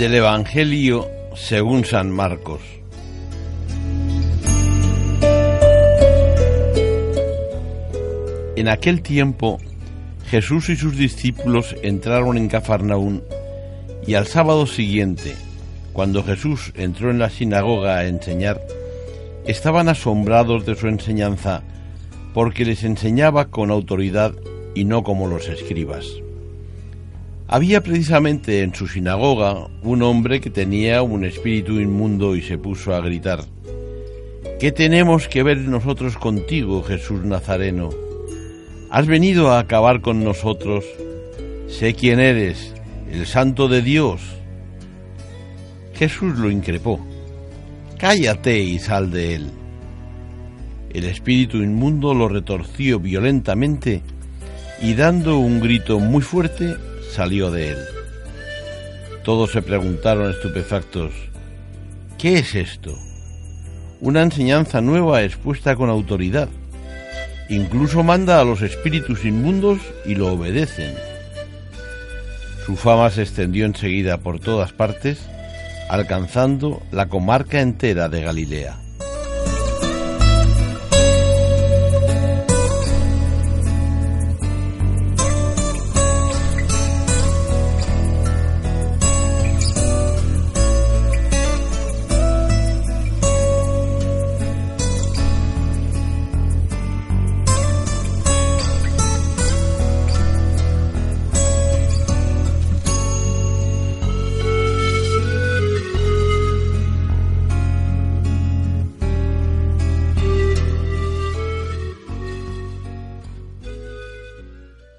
Del Evangelio según San Marcos. En aquel tiempo Jesús y sus discípulos entraron en Cafarnaún y al sábado siguiente, cuando Jesús entró en la sinagoga a enseñar, estaban asombrados de su enseñanza porque les enseñaba con autoridad y no como los escribas. Había precisamente en su sinagoga un hombre que tenía un espíritu inmundo y se puso a gritar, ¿Qué tenemos que ver nosotros contigo, Jesús Nazareno? ¿Has venido a acabar con nosotros? Sé quién eres, el santo de Dios. Jesús lo increpó, Cállate y sal de él. El espíritu inmundo lo retorció violentamente y dando un grito muy fuerte, salió de él. Todos se preguntaron estupefactos, ¿qué es esto? Una enseñanza nueva expuesta con autoridad. Incluso manda a los espíritus inmundos y lo obedecen. Su fama se extendió enseguida por todas partes, alcanzando la comarca entera de Galilea.